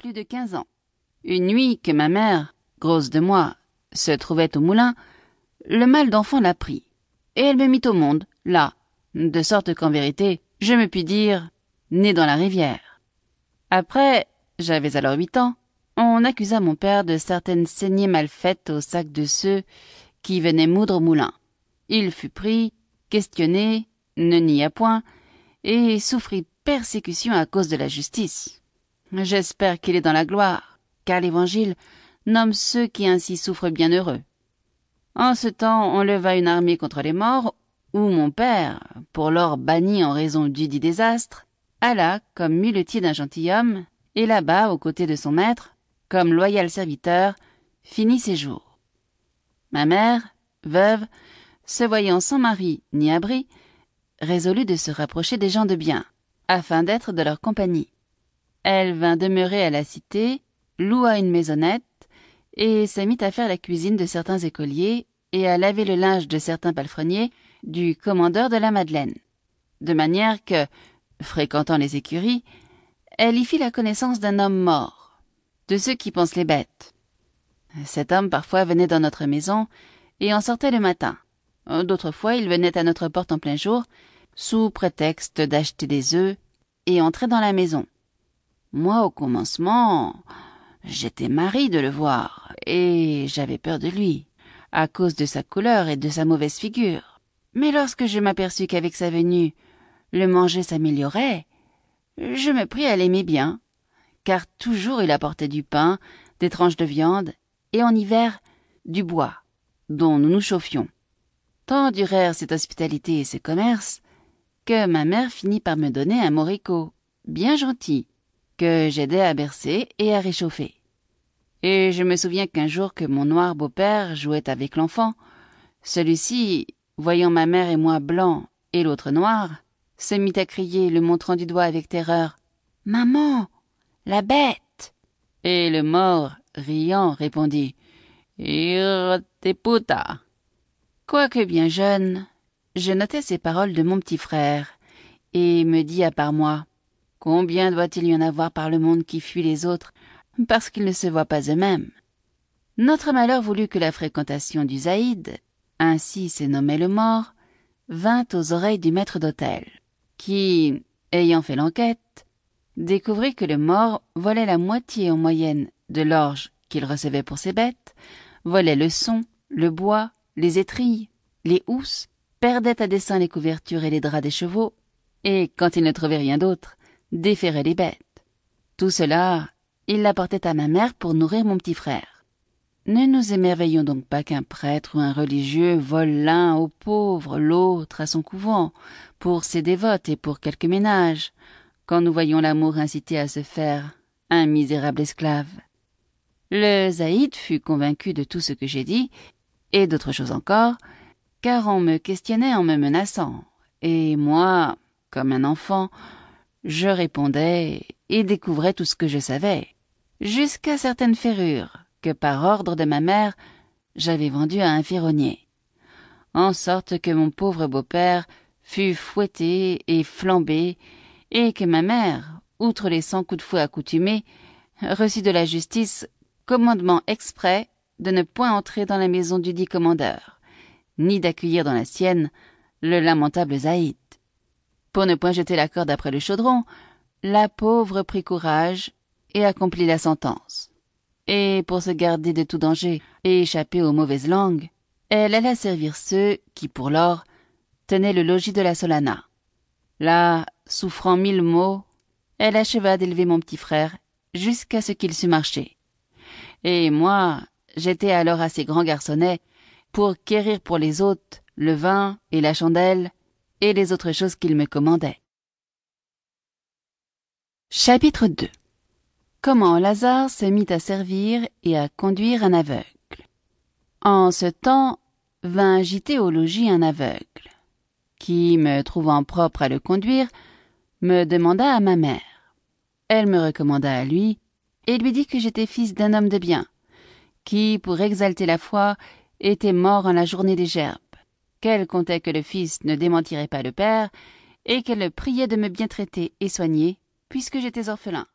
plus de quinze ans. Une nuit que ma mère, grosse de moi, se trouvait au moulin, le mal d'enfant l'a pris, et elle me mit au monde, là, de sorte qu'en vérité, je me puis dire, né dans la rivière. Après, j'avais alors huit ans, on accusa mon père de certaines saignées mal faites au sac de ceux qui venaient moudre au moulin. Il fut pris, questionné, ne nia point, et souffrit persécution à cause de la justice. J'espère qu'il est dans la gloire, car l'Évangile nomme ceux qui ainsi souffrent bienheureux. En ce temps, on leva une armée contre les morts, où mon père, pour lors banni en raison du dit désastre, alla comme muletier d'un gentilhomme, et là-bas, aux côtés de son maître, comme loyal serviteur, finit ses jours. Ma mère, veuve, se voyant sans mari ni abri, résolut de se rapprocher des gens de bien, afin d'être de leur compagnie. Elle vint demeurer à la cité, loua une maisonnette, et se mit à faire la cuisine de certains écoliers et à laver le linge de certains palefreniers du commandeur de la Madeleine, de manière que, fréquentant les écuries, elle y fit la connaissance d'un homme mort, de ceux qui pensent les bêtes. Cet homme parfois venait dans notre maison et en sortait le matin. D'autres fois, il venait à notre porte en plein jour, sous prétexte d'acheter des œufs, et entrait dans la maison. Moi, au commencement, j'étais mari de le voir, et j'avais peur de lui, à cause de sa couleur et de sa mauvaise figure. Mais lorsque je m'aperçus qu'avec sa venue, le manger s'améliorait, je me pris à l'aimer bien, car toujours il apportait du pain, des tranches de viande, et en hiver, du bois, dont nous nous chauffions. Tant durèrent cette hospitalité et ce commerce, que ma mère finit par me donner un moricaud, bien gentil, que j'aidais à bercer et à réchauffer. Et je me souviens qu'un jour que mon noir beau-père jouait avec l'enfant, celui-ci, voyant ma mère et moi blancs et l'autre noir, se mit à crier, le montrant du doigt avec terreur. Maman. La bête. Et le mort, riant, répondit. Puta. Quoique bien jeune, je notais ces paroles de mon petit frère, et me dis à part moi. Combien doit-il y en avoir par le monde qui fuit les autres parce qu'ils ne se voient pas eux-mêmes? Notre malheur voulut que la fréquentation du Zaïd, ainsi s'est nommé le mort, vint aux oreilles du maître d'hôtel, qui, ayant fait l'enquête, découvrit que le mort volait la moitié en moyenne de l'orge qu'il recevait pour ses bêtes, volait le son, le bois, les étrilles, les housses, perdait à dessein les couvertures et les draps des chevaux, et, quand il ne trouvait rien d'autre, déférait les bêtes. Tout cela il l'apportait à ma mère pour nourrir mon petit frère. Ne nous émerveillons donc pas qu'un prêtre ou un religieux vole l'un aux pauvres, l'autre à son couvent, pour ses dévotes et pour quelques ménages, quand nous voyons l'amour incité à se faire un misérable esclave. Le Zaïd fut convaincu de tout ce que j'ai dit, et d'autres choses encore, car on me questionnait en me menaçant, et moi, comme un enfant, je répondais et découvrais tout ce que je savais jusqu'à certaines ferrures que par ordre de ma mère j'avais vendues à un ferronnier, en sorte que mon pauvre beau-père fut fouetté et flambé, et que ma mère, outre les cent coups de fouet accoutumés, reçut de la justice commandement exprès de ne point entrer dans la maison du dit commandeur, ni d'accueillir dans la sienne le lamentable Zaïd. Pour ne point jeter la corde après le chaudron, la pauvre prit courage et accomplit la sentence. Et pour se garder de tout danger et échapper aux mauvaises langues, elle alla servir ceux qui, pour l'or, tenaient le logis de la Solana. Là, souffrant mille maux, elle acheva d'élever mon petit frère jusqu'à ce qu'il sût marcher. Et moi, j'étais alors assez grand garçonnet pour quérir pour les hôtes le vin et la chandelle et les autres choses qu'il me commandait. Chapitre 2 Comment Lazare se mit à servir et à conduire un aveugle. En ce temps vint agiter au logis un aveugle, qui, me trouvant propre à le conduire, me demanda à ma mère. Elle me recommanda à lui, et lui dit que j'étais fils d'un homme de bien, qui, pour exalter la foi, était mort en la journée des gerbes, qu'elle comptait que le fils ne démentirait pas le père, et qu'elle le priait de me bien traiter et soigner, puisque j'étais orphelin